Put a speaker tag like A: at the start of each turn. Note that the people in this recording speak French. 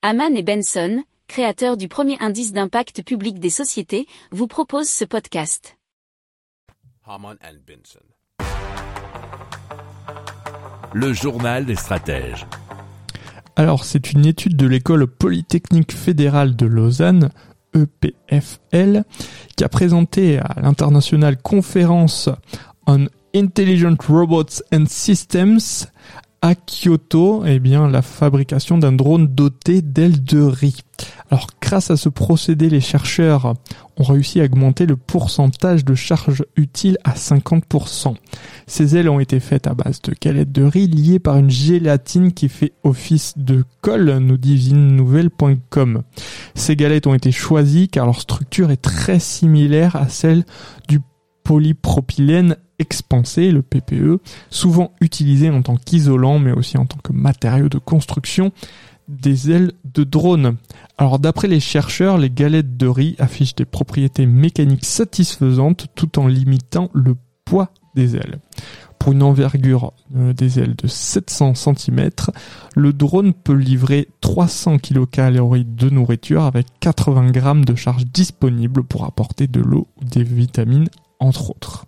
A: Haman et Benson, créateurs du premier indice d'impact public des sociétés, vous proposent ce podcast.
B: Haman and Benson.
C: Le journal des stratèges.
D: Alors, c'est une étude de l'école polytechnique fédérale de Lausanne, EPFL, qui a présenté à l'internationale conférence on Intelligent Robots and Systems à Kyoto, eh bien, la fabrication d'un drone doté d'ailes de riz. Alors, grâce à ce procédé, les chercheurs ont réussi à augmenter le pourcentage de charge utile à 50%. Ces ailes ont été faites à base de galettes de riz liées par une gélatine qui fait office de colle, nous dit Nouvelle.com. Ces galettes ont été choisies car leur structure est très similaire à celle du polypropylène expansé, le PPE, souvent utilisé en tant qu'isolant mais aussi en tant que matériau de construction des ailes de drone. Alors d'après les chercheurs, les galettes de riz affichent des propriétés mécaniques satisfaisantes tout en limitant le poids des ailes. Pour une envergure euh, des ailes de 700 cm, le drone peut livrer 300 kcal de nourriture avec 80 g de charge disponible pour apporter de l'eau ou des vitamines entre autres.